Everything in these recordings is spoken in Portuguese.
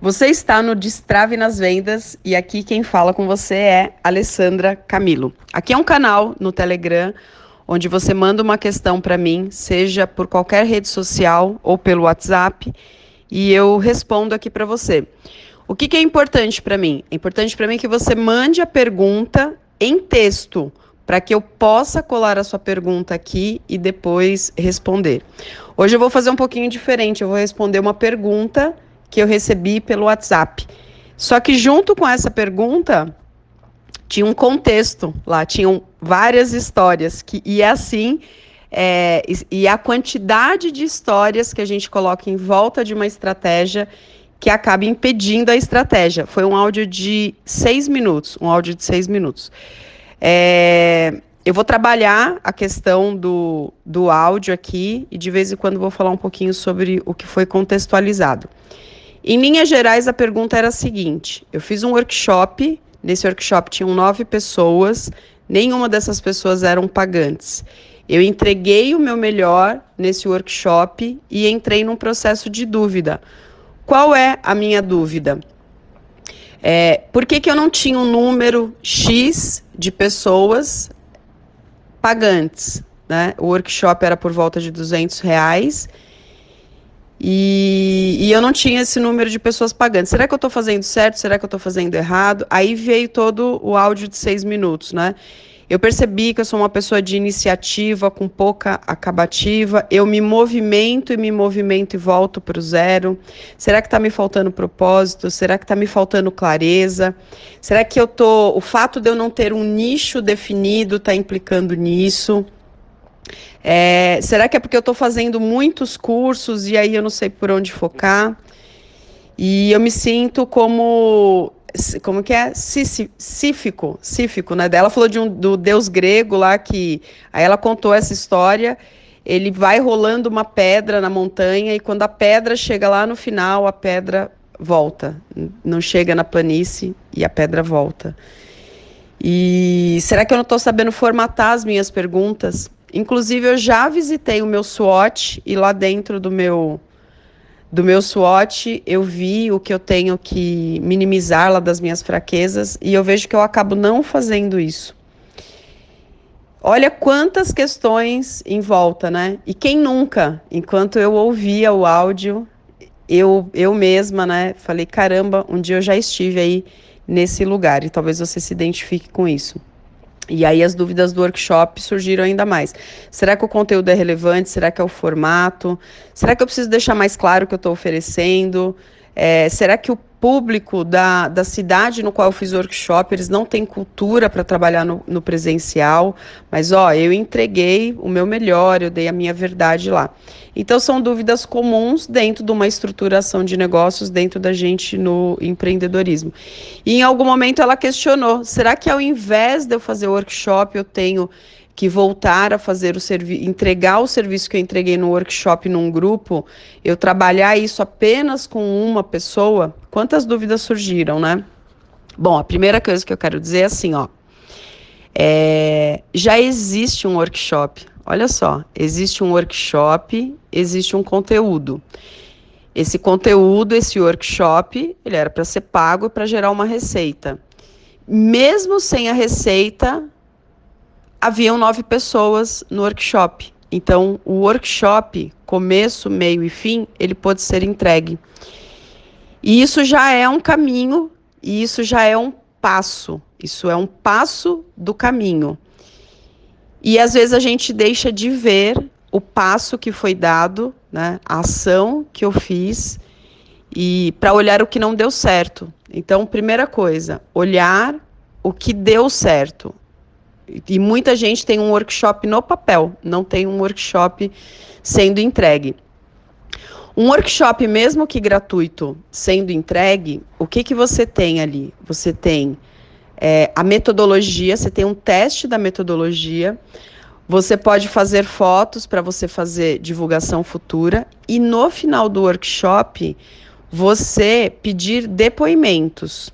Você está no Destrave nas Vendas e aqui quem fala com você é Alessandra Camilo. Aqui é um canal no Telegram onde você manda uma questão para mim, seja por qualquer rede social ou pelo WhatsApp, e eu respondo aqui para você. O que, que é importante para mim? É importante para mim que você mande a pergunta em texto para que eu possa colar a sua pergunta aqui e depois responder. Hoje eu vou fazer um pouquinho diferente, eu vou responder uma pergunta que eu recebi pelo WhatsApp. Só que junto com essa pergunta tinha um contexto lá, tinham várias histórias que e é assim é, e a quantidade de histórias que a gente coloca em volta de uma estratégia que acaba impedindo a estratégia. Foi um áudio de seis minutos, um áudio de seis minutos. É, eu vou trabalhar a questão do, do áudio aqui e de vez em quando vou falar um pouquinho sobre o que foi contextualizado. Em linhas gerais, a pergunta era a seguinte: eu fiz um workshop, nesse workshop tinham nove pessoas, nenhuma dessas pessoas eram pagantes. Eu entreguei o meu melhor nesse workshop e entrei num processo de dúvida. Qual é a minha dúvida? É, por que, que eu não tinha um número X de pessoas pagantes? Né? O workshop era por volta de 200 reais e, e, eu não tinha esse número de pessoas pagantes. Será que eu estou fazendo certo? Será que eu estou fazendo errado? Aí veio todo o áudio de seis minutos, né? Eu percebi que eu sou uma pessoa de iniciativa, com pouca acabativa. Eu me movimento e me movimento e volto para o zero. Será que está me faltando propósito? Será que está me faltando clareza? Será que eu tô. O fato de eu não ter um nicho definido está implicando nisso? É, será que é porque eu estou fazendo muitos cursos e aí eu não sei por onde focar? E eu me sinto como como que é? Sífico, sífico, né? Ela falou de um, do deus grego lá que aí ela contou essa história. Ele vai rolando uma pedra na montanha e quando a pedra chega lá no final, a pedra volta. Não chega na planície e a pedra volta. E será que eu não estou sabendo formatar as minhas perguntas? Inclusive, eu já visitei o meu SWOT e lá dentro do meu do meu SWOT eu vi o que eu tenho que minimizar lá das minhas fraquezas e eu vejo que eu acabo não fazendo isso. Olha quantas questões em volta, né? E quem nunca, enquanto eu ouvia o áudio, eu, eu mesma, né, falei: caramba, um dia eu já estive aí nesse lugar e talvez você se identifique com isso. E aí as dúvidas do workshop surgiram ainda mais. Será que o conteúdo é relevante? Será que é o formato? Será que eu preciso deixar mais claro o que eu estou oferecendo? É, será que o público da, da cidade no qual eu fiz workshop, eles não têm cultura para trabalhar no, no, presencial, mas ó, eu entreguei o meu melhor, eu dei a minha verdade lá. Então são dúvidas comuns dentro de uma estruturação de negócios, dentro da gente no empreendedorismo. E em algum momento ela questionou: será que ao invés de eu fazer workshop, eu tenho que voltar a fazer o serviço, entregar o serviço que eu entreguei no workshop num grupo, eu trabalhar isso apenas com uma pessoa, quantas dúvidas surgiram, né? Bom, a primeira coisa que eu quero dizer é assim, ó. É, já existe um workshop. Olha só, existe um workshop, existe um conteúdo. Esse conteúdo, esse workshop, ele era para ser pago para gerar uma receita. Mesmo sem a receita, haviam nove pessoas no workshop. Então, o workshop, começo, meio e fim, ele pode ser entregue. E isso já é um caminho, e isso já é um passo. Isso é um passo do caminho. E às vezes a gente deixa de ver o passo que foi dado, né, a ação que eu fiz, e para olhar o que não deu certo. Então, primeira coisa, olhar o que deu certo. E muita gente tem um workshop no papel, não tem um workshop sendo entregue. Um workshop, mesmo que gratuito, sendo entregue, o que, que você tem ali? Você tem é, a metodologia, você tem um teste da metodologia, você pode fazer fotos para você fazer divulgação futura, e no final do workshop, você pedir depoimentos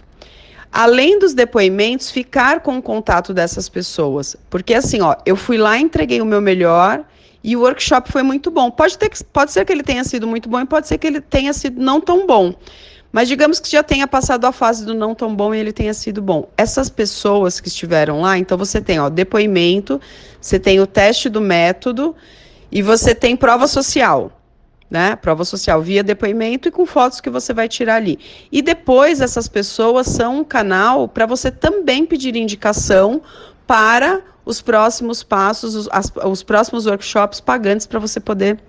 além dos depoimentos, ficar com o contato dessas pessoas. Porque assim, ó, eu fui lá, entreguei o meu melhor e o workshop foi muito bom. Pode, ter, pode ser que ele tenha sido muito bom e pode ser que ele tenha sido não tão bom. Mas digamos que já tenha passado a fase do não tão bom e ele tenha sido bom. Essas pessoas que estiveram lá, então você tem ó, depoimento, você tem o teste do método e você tem prova social. Né? Prova social via depoimento e com fotos que você vai tirar ali. E depois essas pessoas são um canal para você também pedir indicação para os próximos passos, os, as, os próximos workshops pagantes para você poder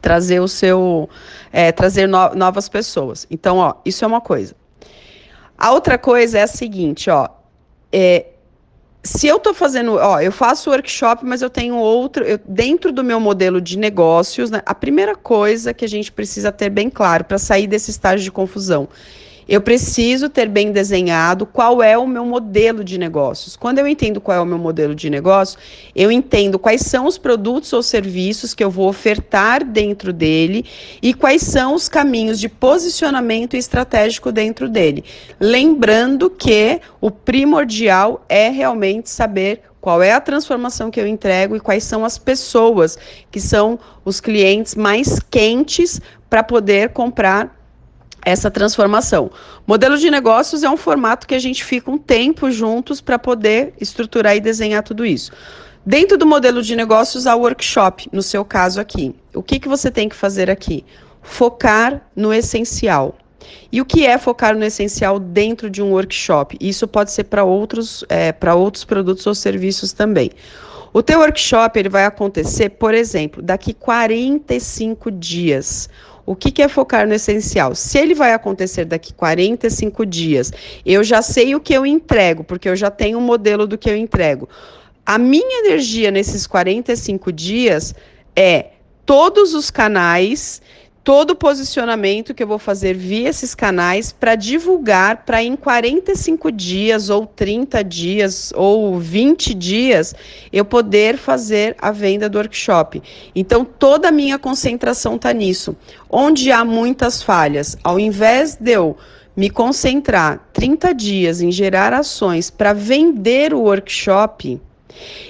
trazer o seu, é, trazer no, novas pessoas. Então, ó, isso é uma coisa. A outra coisa é a seguinte, ó, é, se eu estou fazendo, ó, eu faço workshop, mas eu tenho outro, eu, dentro do meu modelo de negócios, né, a primeira coisa que a gente precisa ter bem claro para sair desse estágio de confusão eu preciso ter bem desenhado qual é o meu modelo de negócios. Quando eu entendo qual é o meu modelo de negócio, eu entendo quais são os produtos ou serviços que eu vou ofertar dentro dele e quais são os caminhos de posicionamento estratégico dentro dele. Lembrando que o primordial é realmente saber qual é a transformação que eu entrego e quais são as pessoas que são os clientes mais quentes para poder comprar essa transformação. Modelo de negócios é um formato que a gente fica um tempo juntos para poder estruturar e desenhar tudo isso. Dentro do modelo de negócios, há workshop, no seu caso aqui. O que, que você tem que fazer aqui? Focar no essencial. E o que é focar no essencial dentro de um workshop? Isso pode ser para outros, é, para outros produtos ou serviços também. O teu workshop ele vai acontecer, por exemplo, daqui 45 dias. O que, que, é focar no essencial? Se ele vai acontecer daqui 45 dias, eu já sei o que eu entrego, porque eu já tenho um modelo do que eu entrego. A minha energia nesses 45 dias é todos os canais todo posicionamento que eu vou fazer via esses canais para divulgar para em 45 dias ou 30 dias ou 20 dias eu poder fazer a venda do workshop. Então toda a minha concentração está nisso. Onde há muitas falhas, ao invés de eu me concentrar 30 dias em gerar ações para vender o workshop,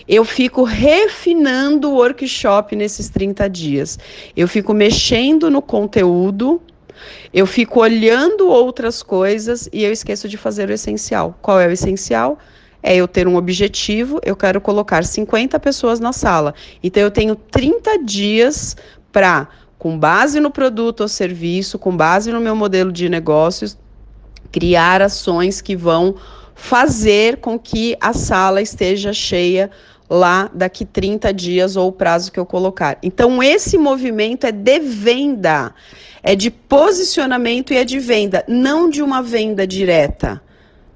eu fico refinando o workshop nesses 30 dias. Eu fico mexendo no conteúdo, eu fico olhando outras coisas e eu esqueço de fazer o essencial. Qual é o essencial? É eu ter um objetivo, eu quero colocar 50 pessoas na sala. Então eu tenho 30 dias para, com base no produto ou serviço, com base no meu modelo de negócios, criar ações que vão fazer com que a sala esteja cheia lá daqui 30 dias ou o prazo que eu colocar. Então, esse movimento é de venda, é de posicionamento e é de venda, não de uma venda direta.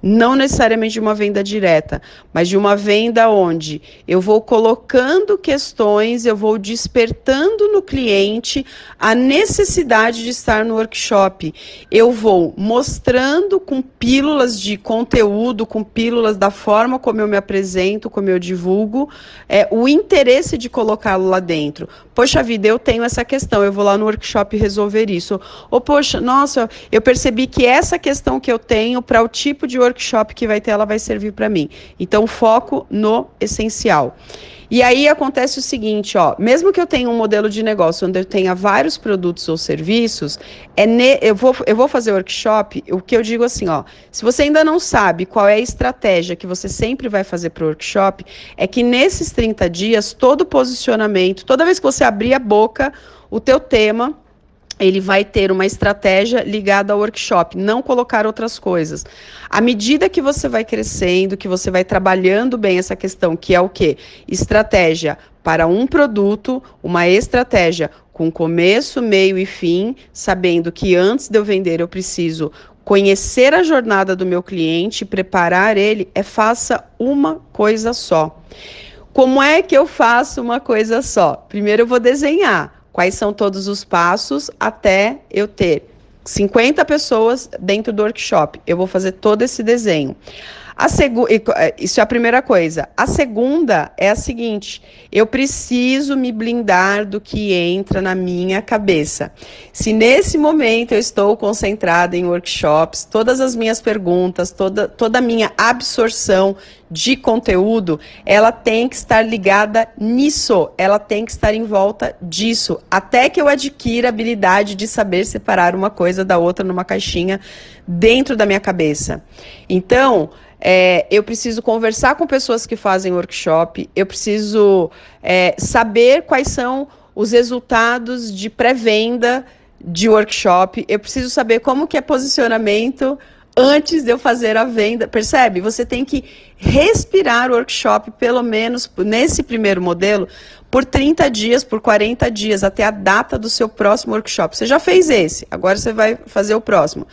Não necessariamente de uma venda direta, mas de uma venda onde eu vou colocando questões, eu vou despertando no cliente a necessidade de estar no workshop. Eu vou mostrando com pílulas de conteúdo, com pílulas da forma como eu me apresento, como eu divulgo, é, o interesse de colocá-lo lá dentro. Poxa vida, eu tenho essa questão, eu vou lá no workshop resolver isso. Ou, poxa, nossa, eu percebi que essa questão que eu tenho para o tipo de workshop que vai ter, ela vai servir para mim. Então, foco no essencial. E aí acontece o seguinte, ó, mesmo que eu tenha um modelo de negócio onde eu tenha vários produtos ou serviços, é ne, eu, vou, eu vou fazer workshop, o que eu digo assim, ó, se você ainda não sabe qual é a estratégia que você sempre vai fazer para o workshop, é que nesses 30 dias, todo posicionamento, toda vez que você abrir a boca, o teu tema ele vai ter uma estratégia ligada ao workshop, não colocar outras coisas. À medida que você vai crescendo, que você vai trabalhando bem essa questão, que é o quê? Estratégia para um produto, uma estratégia com começo, meio e fim, sabendo que antes de eu vender eu preciso conhecer a jornada do meu cliente, preparar ele, é faça uma coisa só. Como é que eu faço uma coisa só? Primeiro eu vou desenhar quais são todos os passos até eu ter 50 pessoas dentro do workshop. Eu vou fazer todo esse desenho. Segu... É, isso é a primeira coisa. A segunda é a seguinte: eu preciso me blindar do que entra na minha cabeça. Se nesse momento eu estou concentrada em workshops, todas as minhas perguntas, toda, toda a minha absorção de conteúdo, ela tem que estar ligada nisso, ela tem que estar em volta disso, até que eu adquira a habilidade de saber separar uma coisa da outra numa caixinha dentro da minha cabeça. Então, é, eu preciso conversar com pessoas que fazem workshop, eu preciso é, saber quais são os resultados de pré-venda de workshop, eu preciso saber como que é posicionamento antes de eu fazer a venda. Percebe? Você tem que respirar o workshop, pelo menos nesse primeiro modelo, por 30 dias, por 40 dias, até a data do seu próximo workshop. Você já fez esse, agora você vai fazer o próximo.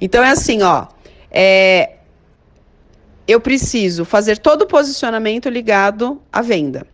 Então é assim, ó. É, eu preciso fazer todo o posicionamento ligado à venda.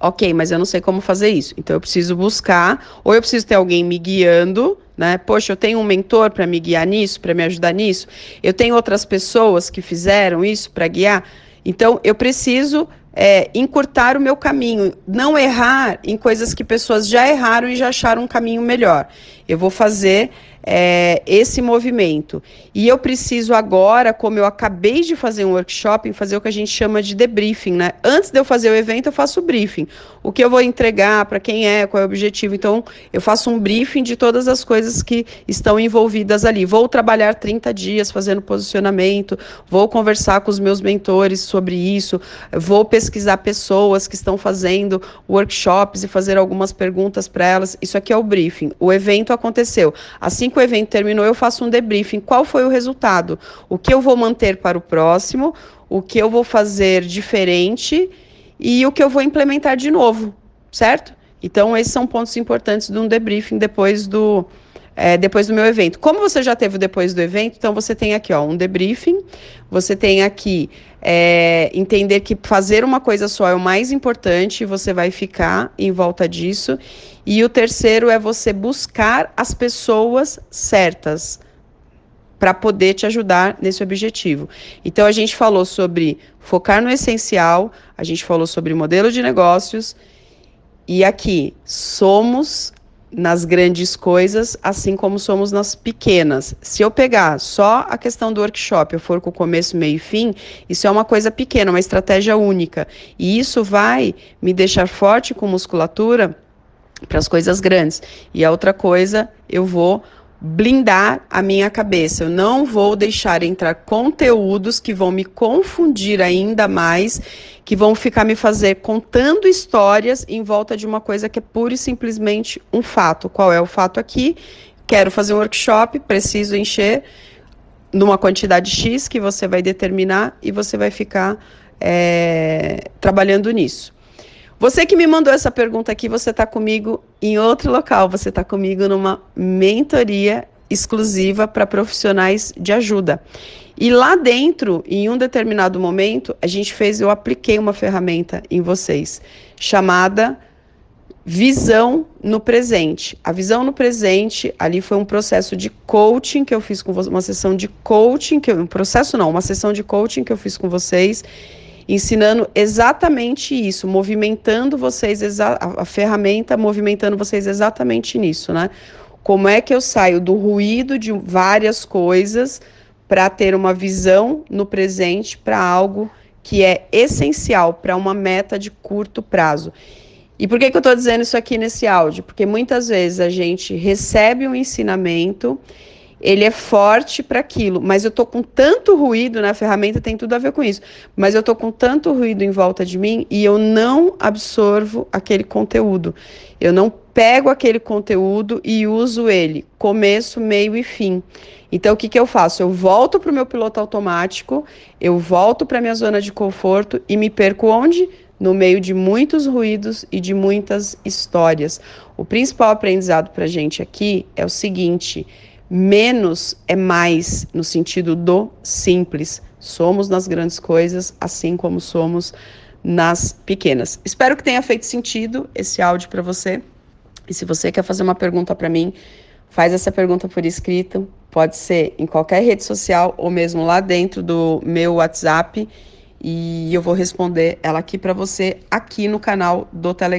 Ok, mas eu não sei como fazer isso. Então eu preciso buscar, ou eu preciso ter alguém me guiando, né? Poxa, eu tenho um mentor para me guiar nisso, para me ajudar nisso. Eu tenho outras pessoas que fizeram isso para guiar. Então eu preciso é, encurtar o meu caminho, não errar em coisas que pessoas já erraram e já acharam um caminho melhor. Eu vou fazer é, esse movimento. E eu preciso agora, como eu acabei de fazer um workshop, fazer o que a gente chama de debriefing, né? Antes de eu fazer o evento, eu faço o briefing. O que eu vou entregar, para quem é, qual é o objetivo. Então, eu faço um briefing de todas as coisas que estão envolvidas ali. Vou trabalhar 30 dias fazendo posicionamento, vou conversar com os meus mentores sobre isso, vou pesquisar pessoas que estão fazendo workshops e fazer algumas perguntas para elas. Isso aqui é o briefing. O evento aconteceu. Assim que o evento terminou, eu faço um debriefing. Qual foi o resultado? O que eu vou manter para o próximo? O que eu vou fazer diferente? E o que eu vou implementar de novo, certo? Então, esses são pontos importantes de um debriefing depois do, é, depois do meu evento. Como você já teve depois do evento, então você tem aqui ó, um debriefing, você tem aqui é, entender que fazer uma coisa só é o mais importante, você vai ficar em volta disso. E o terceiro é você buscar as pessoas certas para poder te ajudar nesse objetivo. Então a gente falou sobre focar no essencial, a gente falou sobre modelo de negócios e aqui somos nas grandes coisas, assim como somos nas pequenas. Se eu pegar só a questão do workshop, eu for com o começo, meio e fim, isso é uma coisa pequena, uma estratégia única. E isso vai me deixar forte com musculatura para as coisas grandes. E a outra coisa, eu vou blindar a minha cabeça. Eu não vou deixar entrar conteúdos que vão me confundir ainda mais, que vão ficar me fazer contando histórias em volta de uma coisa que é pura e simplesmente um fato. Qual é o fato aqui? Quero fazer um workshop, preciso encher numa quantidade X que você vai determinar e você vai ficar é, trabalhando nisso. Você que me mandou essa pergunta aqui, você está comigo em outro local, você está comigo numa mentoria exclusiva para profissionais de ajuda. E lá dentro, em um determinado momento, a gente fez, eu apliquei uma ferramenta em vocês, chamada visão no presente. A visão no presente, ali foi um processo de coaching que eu fiz com vocês, uma sessão de coaching, que eu, um processo não, uma sessão de coaching que eu fiz com vocês ensinando exatamente isso, movimentando vocês, a, ferramenta movimentando vocês exatamente nisso, né? Como é que eu saio do ruído de várias coisas para ter uma visão no presente para algo que é essencial para uma meta de curto prazo. E por que, que eu estou dizendo isso aqui nesse áudio? Porque muitas vezes a gente recebe um ensinamento ele é forte para aquilo, mas eu tô com tanto ruído na ferramenta, tem tudo a ver com isso, mas eu tô com tanto ruído em volta de mim e eu não absorvo aquele conteúdo. Eu não pego aquele conteúdo e uso ele, começo, meio e fim. Então, o que, que eu faço? Eu volto para o meu piloto automático, eu volto para minha zona de conforto e me perco onde? No meio de muitos ruídos e de muitas histórias. O principal aprendizado para a gente aqui é o seguinte: menos é mais no sentido do simples. Somos nas grandes coisas, assim como somos nas pequenas. Espero que tenha feito sentido esse áudio para você. E se você quer fazer uma pergunta para mim, faz essa pergunta por escrito Pode ser em qualquer rede social ou mesmo lá dentro do meu WhatsApp e eu vou responder ela aqui para você aqui no canal do Telegram.